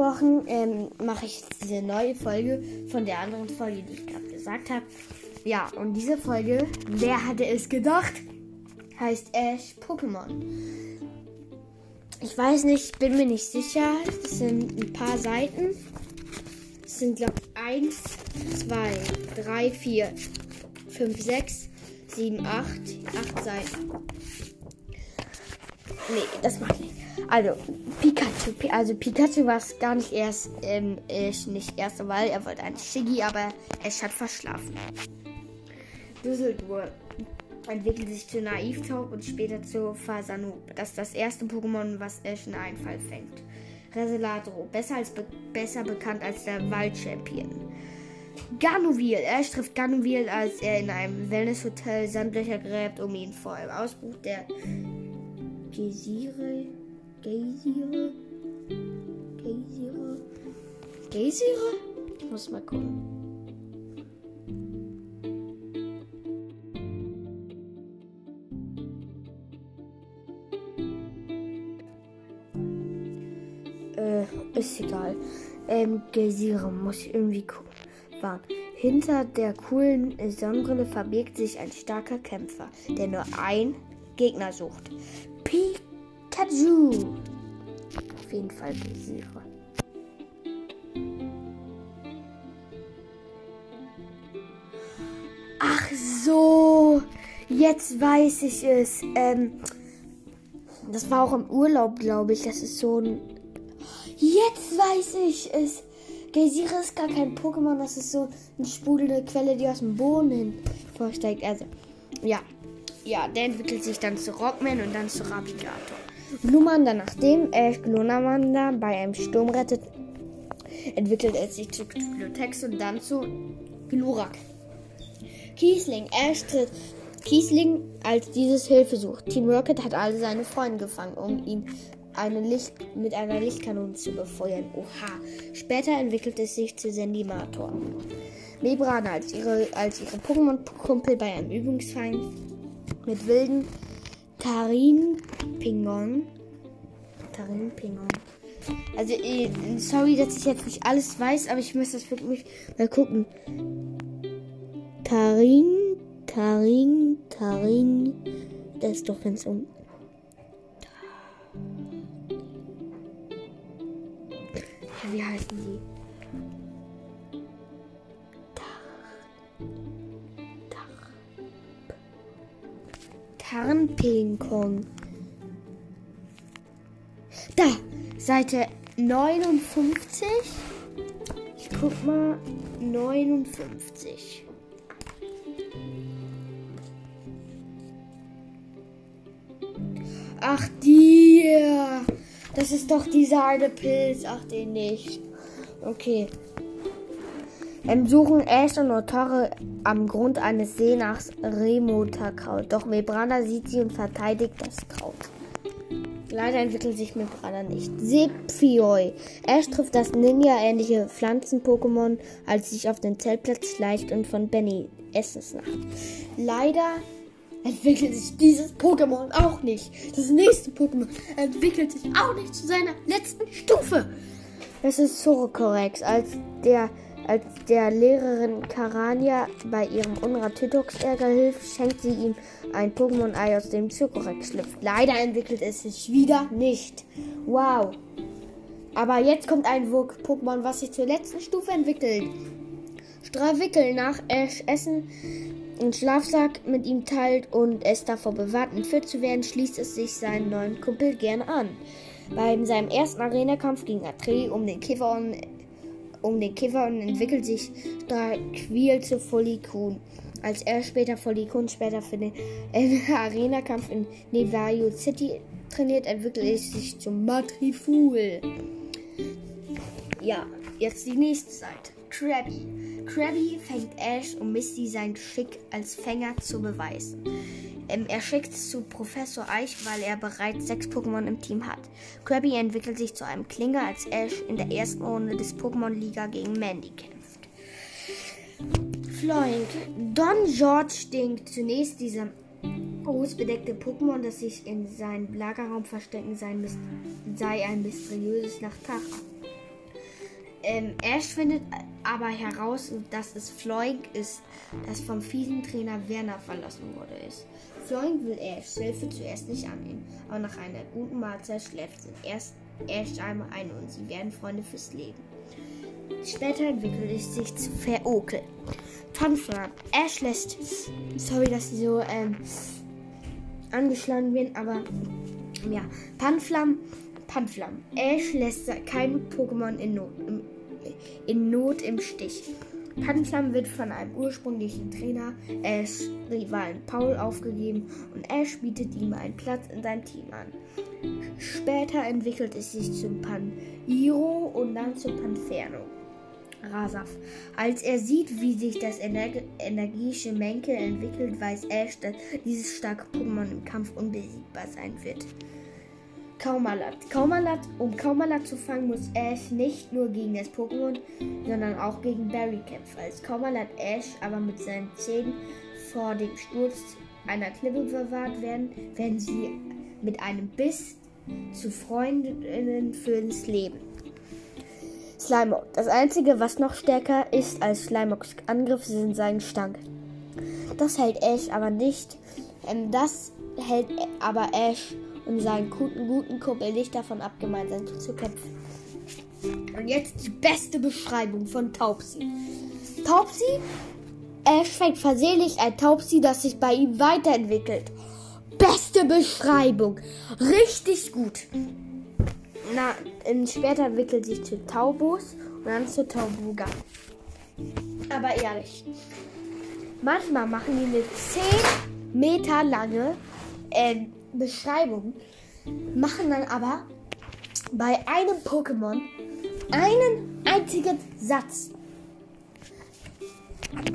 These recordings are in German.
versprochen, ähm, mache ich diese neue Folge von der anderen Folge, die ich gerade gesagt habe. Ja, und diese Folge, wer hatte es gedacht, heißt Ash Pokémon. Ich weiß nicht, bin mir nicht sicher. Das sind ein paar Seiten. Das sind, glaube ich, 1, 2, 3, 4, 5, 6, 7, 8. 8 Seiten. Nee, das mache ich nicht. Also, Pikachu. Also, Pikachu war es gar nicht erst, ähm, ich nicht erste Wahl. Er wollte ein Shiggy, aber es hat verschlafen. Düsseldorf entwickelt sich zu Naivtaub und später zu Fasanu. Das ist das erste Pokémon, was Ash in Einfall fängt. Reseladro, besser, als be besser bekannt als der Waldchampion. Ganovil, Ash trifft Ganovil, als er in einem Wellnesshotel Sandlöcher gräbt, um ihn vor einem Ausbruch der Geysire, Geysire, Geysire, Geysire? Ich muss mal gucken. Ist egal. Ähm, Geysire muss ich irgendwie gucken. Warten. Hinter der coolen Sonnenbrille verbirgt sich ein starker Kämpfer, der nur ein Gegner sucht. Pikachu! Auf jeden Fall Geysire. Jetzt weiß ich es. Ähm, das war auch im Urlaub, glaube ich. Das ist so ein Jetzt weiß ich es. Geysire ist gar kein Pokémon, das ist so eine sprudelnde Quelle, die aus dem Boden vorsteigt. Also, ja. Ja, der entwickelt sich dann zu Rockman und dann zu Rapidator. Glumanda, nachdem Ash Glunamanda bei einem Sturm rettet, entwickelt er sich zu Glutex und dann zu Glurak. Kiesling, Ash tritt Kiesling als dieses Hilfe sucht. Team Rocket hat alle seine Freunde gefangen, um ihn eine Licht, mit einer Lichtkanone zu befeuern. Oha. Später entwickelt es sich zu Sendimator. Mebrana als ihre, als ihre Pokémon-Kumpel bei einem Übungsfeind mit wilden Tarin Pingon. Tarin Pingon. Also, äh, sorry, dass ich jetzt nicht alles weiß, aber ich muss das wirklich mal gucken. Tarin, Tarin, Tarin. Das ist doch ganz um. wie heißen sie? Tarnpinkong. Da, Seite 59. Ich guck mal, 59. Ach, dir. Das ist doch dieser eine Pilz. Ach, den nicht. Okay. Im Suchen Ash und Otore am Grund eines See nach Remotakraut. Doch Mebrana sieht sie und verteidigt das Kraut. Leider entwickelt sich Mebrana nicht. Sephioi. Ash trifft das Ninja-ähnliche Pflanzen-Pokémon, als sich auf den Zeltplatz schleicht und von Benny Essensnacht. Leider entwickelt sich dieses Pokémon auch nicht. Das nächste Pokémon entwickelt sich auch nicht zu seiner letzten Stufe. Es ist Zorokorex, als der, als der Lehrerin Karania bei ihrem Unrat Tytox-Ärger hilft, schenkt sie ihm ein Pokémon-Ei, aus dem Zorokorex schlüpft. Leider entwickelt es sich wieder nicht. Wow. Aber jetzt kommt ein Pokémon, was sich zur letzten Stufe entwickelt. Strawickel nach Essen einen Schlafsack mit ihm teilt und es davor bewahrt, entführt zu werden, schließt es sich seinen neuen Kumpel gern an. Bei seinem ersten Arena-Kampf gegen Atre um den Kiffer und, um den Kiffer und entwickelt sich Quil zu Folikun. Als er später Folikun später für den Arena-Kampf in Nevario City trainiert, entwickelt es sich zum Matriful. Ja, jetzt die nächste Seite. Krabby. Krabby fängt Ash, um Misty sein Geschick als Fänger zu beweisen. Ähm, er schickt es zu Professor Eich, weil er bereits sechs Pokémon im Team hat. Krabby entwickelt sich zu einem Klinger, als Ash in der ersten Runde des Pokémon-Liga gegen Mandy kämpft. Floink. Don George denkt zunächst dieser großbedeckte Pokémon, das sich in seinem Lagerraum verstecken sei, sei ein mysteriöses Nachtara. Ähm, Ash findet aber heraus, dass es Floink ist, das vom fiesen Trainer Werner verlassen wurde ist. Floink will Ash Hilfe zuerst nicht annehmen, aber nach einer guten Mahlzeit schläft sie erst Ash einmal ein und sie werden Freunde fürs Leben. Später entwickelt es sich zu Verokel. Funflan. Ash lässt. Sorry, dass sie so ähm, angeschlagen bin, aber ja. Panflam. Panflam. Ash lässt kein Pokémon in Not, im, in Not im Stich. Panflam wird von einem ursprünglichen Trainer, Ash Rivalen Paul, aufgegeben und Ash bietet ihm einen Platz in seinem Team an. Später entwickelt es sich zum Paniro und dann zum Panferno. Rasaf. Als er sieht, wie sich das Ener energische Menkel entwickelt, weiß Ash, dass dieses starke Pokémon im Kampf unbesiegbar sein wird. Kaumalat. Kaumalat. Um Kaumalat zu fangen, muss Ash nicht nur gegen das Pokémon, sondern auch gegen Barry kämpfen. Als Kaumalat Ash aber mit seinen Zähnen vor dem Sturz einer Klippe bewahrt werden, werden sie mit einem Biss zu Freundinnen fürs Leben. Slimeock. Das einzige, was noch stärker ist als Slimocks Angriff, sind seine Stank. Das hält Ash aber nicht. Ähm, das hält aber Ash und seinen guten, guten Kumpel nicht davon ab, gemeinsam zu kämpfen. Und jetzt die beste Beschreibung von Taubsi. Taubsi? Fängt versehentlich ein Taubsi, das sich bei ihm weiterentwickelt. Beste Beschreibung. Richtig gut na, später entwickelt sich zu Taubos und dann zu Taubuga. Aber ehrlich, manchmal machen die eine 10 Meter lange äh, Beschreibung, machen dann aber bei einem Pokémon einen einzigen Satz.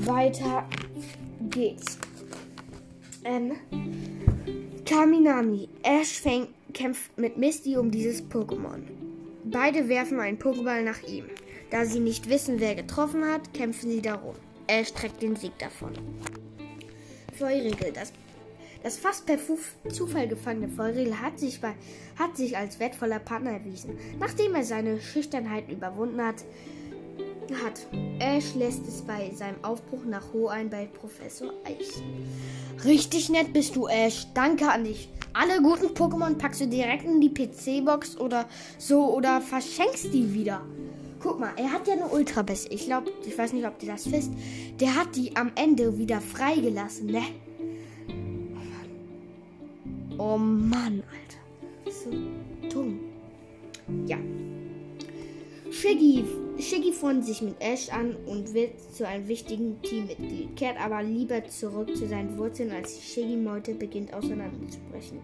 Weiter geht's. Ähm, Kaminami. Ash fängt kämpft mit Misty um dieses Pokémon. Beide werfen einen Pokéball nach ihm. Da sie nicht wissen, wer getroffen hat, kämpfen sie darum. Er streckt den Sieg davon. Feurigel. Das, das fast per Zufall gefangene Feurigel hat sich, hat sich als wertvoller Partner erwiesen. Nachdem er seine Schüchternheit überwunden hat, hat. Ash lässt es bei seinem Aufbruch nach Ho ein bei Professor Eich. Richtig nett bist du, Ash. Danke an dich. Alle guten Pokémon packst du direkt in die PC-Box oder so oder verschenkst die wieder. Guck mal, er hat ja eine Ultra Best. Ich glaube, ich weiß nicht, ob du das wisst. Der hat die am Ende wieder freigelassen, ne? Oh Mann. Alter. So dumm. Ja. Shiggy Shiggy freundet sich mit Ash an und wird zu einem wichtigen Teammitglied, kehrt aber lieber zurück zu seinen Wurzeln, als die Shiggy-Meute beginnt auseinanderzubrechen.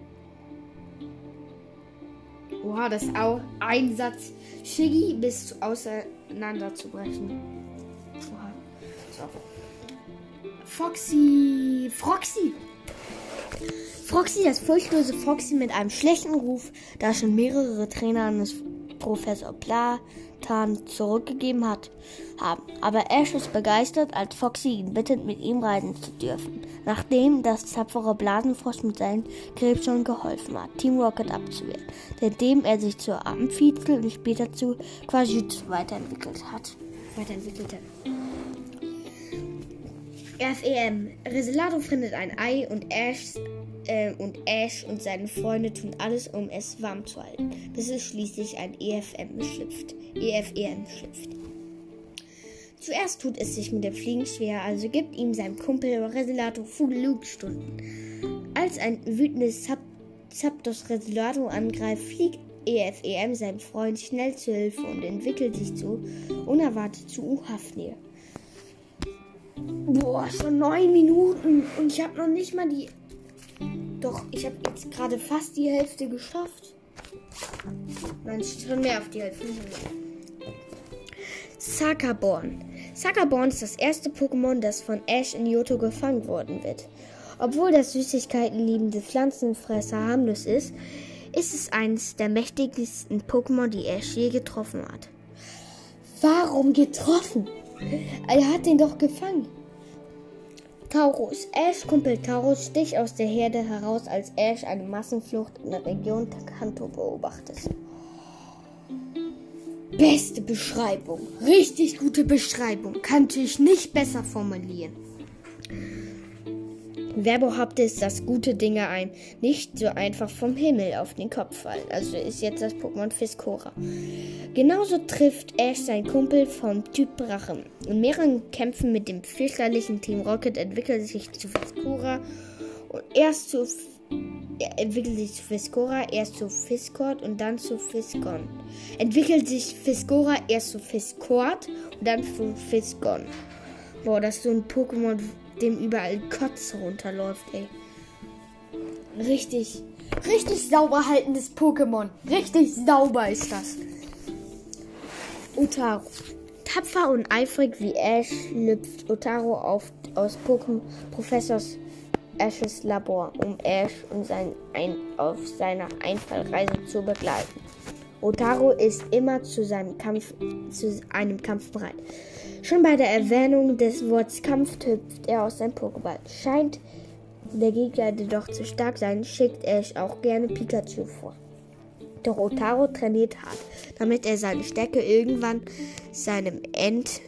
Oha, das ist auch ein Satz. Shiggy bis auseinanderzubrechen. Oha. So. Foxy. Froxy. Froxy, das furchtlose Foxy mit einem schlechten Ruf, da schon mehrere Trainer an Professor Platan zurückgegeben hat, haben. Aber Ash ist begeistert, als Foxy ihn bittet, mit ihm reisen zu dürfen, nachdem das tapfere Blasenfrost mit seinen Krebsschon geholfen hat, Team Rocket abzuwehren, seitdem er sich zur Amphizel und später zu Quajutsu weiterentwickelt hat. Weiterentwickelt hat. FEM. Reselado findet ein Ei und Ash äh, und Ash und seine Freunde tun alles, um es warm zu halten, bis es schließlich ein EFM schlüpft. EFEM schlüpft. Zuerst tut es sich mit dem Fliegen schwer, also gibt ihm sein Kumpel Reselato Flugstunden. Als ein wütendes Zap Zapdos Reselato angreift, fliegt EFEM seinem Freund schnell zu Hilfe und entwickelt sich zu unerwartet zu U-Hafnir. Boah, schon neun Minuten und ich habe noch nicht mal die doch, ich habe jetzt gerade fast die Hälfte geschafft. Nein, schon mehr auf die Hälfte. Sakaborn. Sakaborn ist das erste Pokémon, das von Ash in Yoto gefangen worden wird. Obwohl das Süßigkeiten liebende Pflanzenfresser harmlos ist, ist es eines der mächtigsten Pokémon, die Ash je getroffen hat. Warum getroffen? Er hat den doch gefangen. Taurus. Ash Kumpel Taurus sticht aus der Herde heraus, als Ash eine Massenflucht in der Region Kanto beobachtet. Beste Beschreibung. Richtig gute Beschreibung. Kannte ich nicht besser formulieren. Wer behauptet, dass gute Dinge ein nicht so einfach vom Himmel auf den Kopf fallen? Also ist jetzt das Pokémon Fiskora. Genauso trifft Ash seinen Kumpel vom Typ Drachen. In mehreren Kämpfen mit dem fürchterlichen Team Rocket entwickelt sich zu Fiskora und erst zu er entwickelt sich zu Fiskora, erst zu Fiskord und dann zu Fiskon. Entwickelt sich Fiskora erst zu Fiskord und dann zu Fiskon. Boah, das ist so ein Pokémon, dem überall Kotze runterläuft, ey. Richtig, richtig sauber haltendes Pokémon. Richtig sauber ist das. Utaro. Tapfer und eifrig wie Ash lüpft Otaro auf, aus Pokémon Professors Ashes Labor, um Ash und sein ein, auf seiner Einfallreise zu begleiten. Otaro ist immer zu, seinem Kampf, zu einem Kampf bereit. Schon bei der Erwähnung des Wortes Kampf hüpft er aus seinem Pokéball. Scheint der Gegner jedoch zu stark sein, schickt Ash auch gerne Pikachu vor. Doch Otaro trainiert hart, damit er seine Stärke irgendwann seinem Ent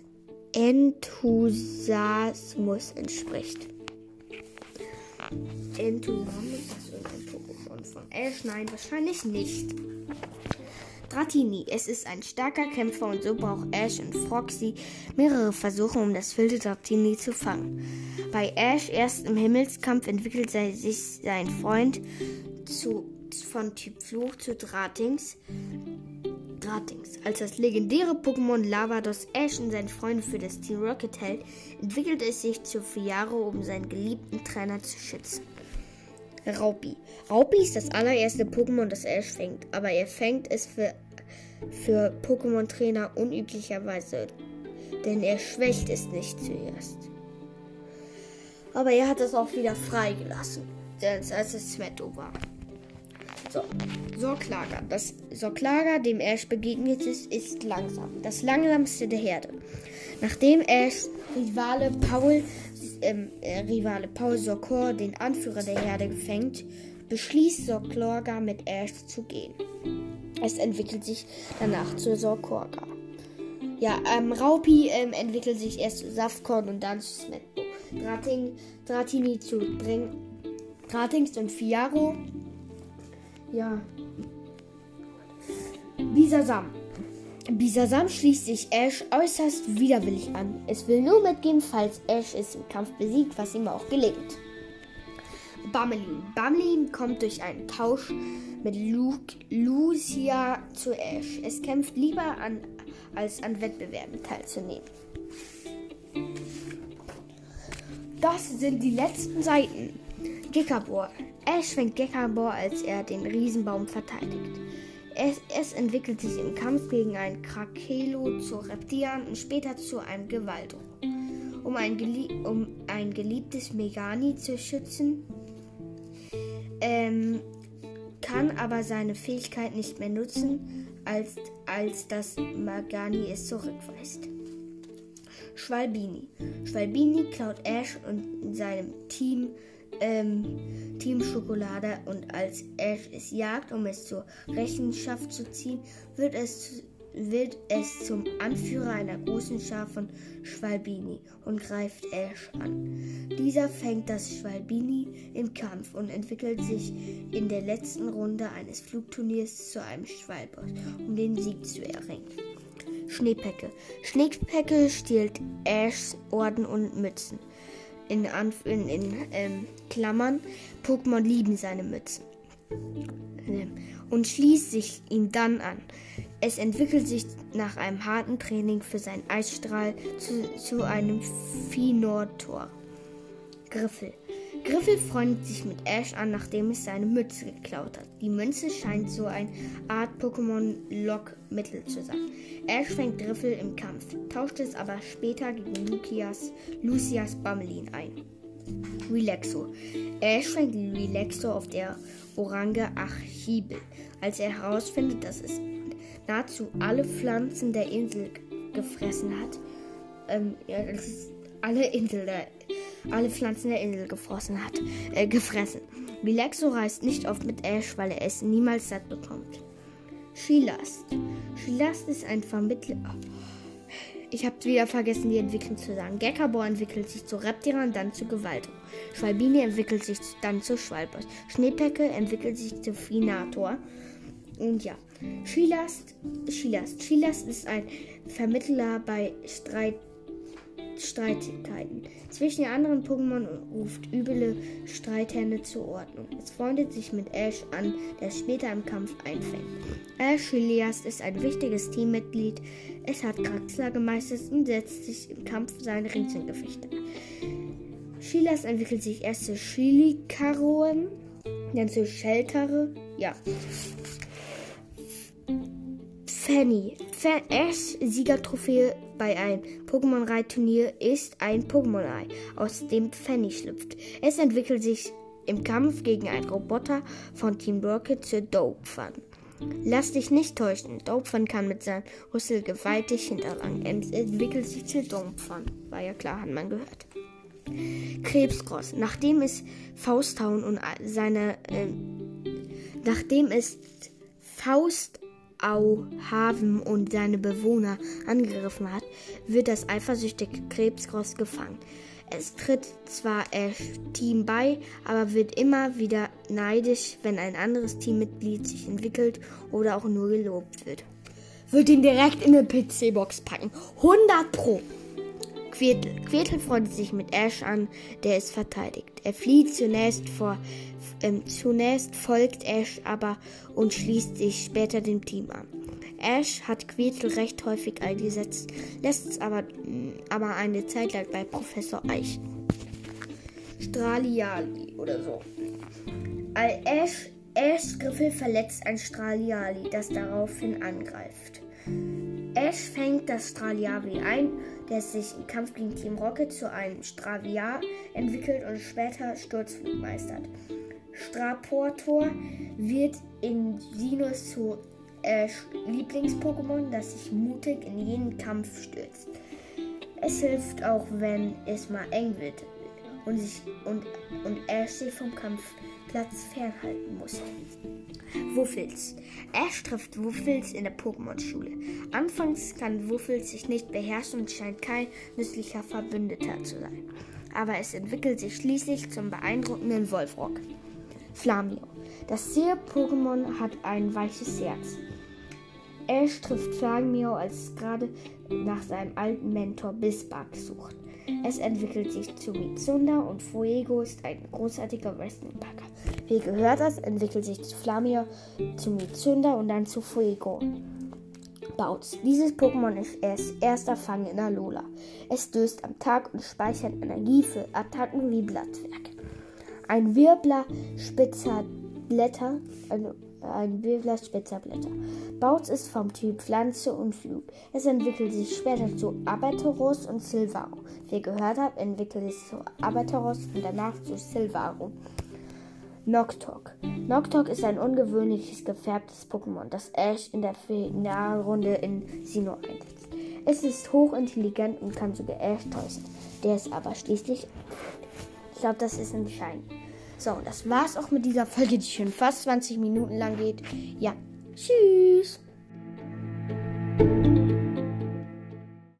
Enthusiasmus entspricht. Enthusiasmus ist ein Pokémon von Ash? Nein, wahrscheinlich nicht. Dratini. Es ist ein starker Kämpfer und so braucht Ash und Froxy mehrere Versuche, um das wilde Dratini zu fangen. Bei Ash erst im Himmelskampf entwickelt sich sein Freund zu, von Typ Fluch zu Dratings. Dratings. Als das legendäre Pokémon Lavados Ash und seine Freunde für das Team Rocket hält, entwickelt es sich zu Fiaro, um seinen geliebten Trainer zu schützen. Raupi. Raupi ist das allererste Pokémon, das Ash fängt, aber er fängt es für, für Pokémon-Trainer unüblicherweise, denn er schwächt es nicht zuerst. Aber er hat es auch wieder freigelassen, als es Smetto war. So, Sorklager. Das Sorklager, dem Ash begegnet ist, ist langsam. Das langsamste der Herde. Nachdem Ash Rivale Paul ähm, äh, Rivale Paul Sokor, den Anführer der Herde, gefängt, beschließt Sorklorga mit Ash zu gehen. Es entwickelt sich danach zu Sorkorga. Ja, ähm, Raupi ähm, entwickelt sich erst zu Saftkorn und dann zu Smetbo. Drating, Dratini zu Dring, Dratings und Fiaro. Ja. Bisasam. Bisasam schließt sich Ash äußerst widerwillig an. Es will nur mitgehen, falls Ash es im Kampf besiegt, was ihm auch gelingt. Bamelin. Bamelin kommt durch einen Tausch mit Luke, Lucia zu Ash. Es kämpft lieber an, als an Wettbewerben teilzunehmen. Das sind die letzten Seiten. Gekabor. Ash fängt Gekabor, als er den Riesenbaum verteidigt. Es, es, entwickelt sich im Kampf gegen ein Krakelo zu Reptilien und später zu einem Gewaldo. Um ein, um ein geliebtes Megani zu schützen, ähm, kann aber seine Fähigkeit nicht mehr nutzen, als, als das Megani es zurückweist. Schwalbini. Schwalbini klaut Ash und seinem Team ähm, Team Schokolade und als Ash es jagt, um es zur Rechenschaft zu ziehen, wird es, wird es zum Anführer einer großen Schar von Schwalbini und greift Ash an. Dieser fängt das Schwalbini im Kampf und entwickelt sich in der letzten Runde eines Flugturniers zu einem Schwalbot, um den Sieg zu erringen. Schneepecke. Schneepecke stiehlt Ashs Orden und Mützen in, Anf in, in ähm, Klammern, Pokémon lieben seine Mützen. Ähm, und schließt sich ihm dann an. Es entwickelt sich nach einem harten Training für seinen Eisstrahl zu, zu einem Finortor. Griffel. Griffel freundet sich mit Ash an, nachdem es seine Mütze geklaut hat. Die Münze scheint so eine Art Pokémon-Lockmittel zu sein. Ash fängt Griffel im Kampf, tauscht es aber später gegen Lucias, Lucias Bammelin ein. Relaxo. Ash fängt Relaxo auf der Orange Archibel, als er herausfindet, dass es nahezu alle Pflanzen der Insel gefressen hat. Ähm, ja, das ist alle Insel der alle Pflanzen der Insel gefressen hat, äh, gefressen. Bilexo reist nicht oft mit Ash, weil er es niemals satt bekommt. Skilast. Skilast ist ein Vermittler. Ich habe wieder vergessen, die Entwicklung zu sagen. Gekabor entwickelt sich zu Reptiran, dann zu Gewalt. Schwalbini entwickelt sich dann zu Schwalbers. Schneepecke entwickelt sich zu Finator. Und ja, Skilast, Skilast. Skilast ist ein Vermittler bei Streit Streitigkeiten zwischen den anderen Pokémon und ruft üble Streithände zur Ordnung. Es freundet sich mit Ash an, der später im Kampf einfängt. Ash Chiliast ist ein wichtiges Teammitglied. Es hat Kraxler gemeistert und setzt sich im Kampf seine Riesengefechte. Chilas entwickelt sich erst zu Chilikaroen, dann zu Sheltere. Ja. Fanny. Ash Siegertrophäe bei einem Pokémon-Reitturnier ist ein Pokémon-Ei, aus dem Fanny schlüpft. Es entwickelt sich im Kampf gegen einen Roboter von Team Rocket zu Dopefan. Lass dich nicht täuschen, Dopefan kann mit seinem Rüssel gewaltig hinterlangen. Es entwickelt sich zu Dopefan. War ja klar, hat man gehört. Krebsgross. Nachdem es Fausthauen und seine äh, nachdem es Faust Auhaven und seine Bewohner angegriffen hat, wird das eifersüchtige Krebsgross gefangen. Es tritt zwar Ash Team bei, aber wird immer wieder neidisch, wenn ein anderes Teammitglied sich entwickelt oder auch nur gelobt wird. Wird ihn direkt in eine PC-Box packen. 100 Pro. Quirtel. Quirtel freundet sich mit Ash an, der es verteidigt. Er flieht zunächst vor, ähm, zunächst folgt Ash aber und schließt sich später dem Team an. Ash hat Quirtel recht häufig eingesetzt, lässt es aber, aber eine Zeit lang bei Professor Eich. Straliali oder so. Ash, Ash Griffel verletzt ein Straliali, das daraufhin angreift. Ash fängt das Straliali ein, der sich im Kampf gegen Team Rocket zu einem Straviar entwickelt und später Sturzflug meistert. Straportor wird in Sinus zu äh, Lieblings-Pokémon, das sich mutig in jeden Kampf stürzt. Es hilft auch, wenn es mal eng wird und, sich, und, und Ash sich vom Kampfplatz fernhalten muss. Wuffels. Ash trifft Wuffels in der Pokémon-Schule. Anfangs kann Wuffels sich nicht beherrschen und scheint kein nützlicher Verbündeter zu sein. Aber es entwickelt sich schließlich zum beeindruckenden Wolfrock. Flamio. Das Seher-Pokémon hat ein weiches Herz. Ash trifft Flamio, als es gerade nach seinem alten Mentor Bisbark sucht. Es entwickelt sich zu Mitsunda und Fuego ist ein großartiger Wrestling-Packer. Wie gehört das, entwickelt sich zu Flamio, zu Mitsunda und dann zu Fuego. Bautz. Dieses Pokémon ist erst erster Fang in Alola. Es döst am Tag und speichert Energie für Attacken wie Blattwerk. Ein Wirbler spitzer Blätter, also ein Wirbler spitzer Blätter. Bautz ist vom Typ Pflanze und Flug. Es entwickelt sich später zu Abateros und Silvaro. Wie ihr gehört habt, entwickelt es zu Abateros und danach zu Silvaro. Noctok. Noctok ist ein ungewöhnliches gefärbtes Pokémon, das Ash in der Finalrunde in Sinnoh einsetzt. Es ist hochintelligent und kann sogar Ash täuschen, der es aber schließlich ich glaube, das ist ein Schein. So, das war's auch mit dieser Folge, die schon fast 20 Minuten lang geht. Ja, tschüss.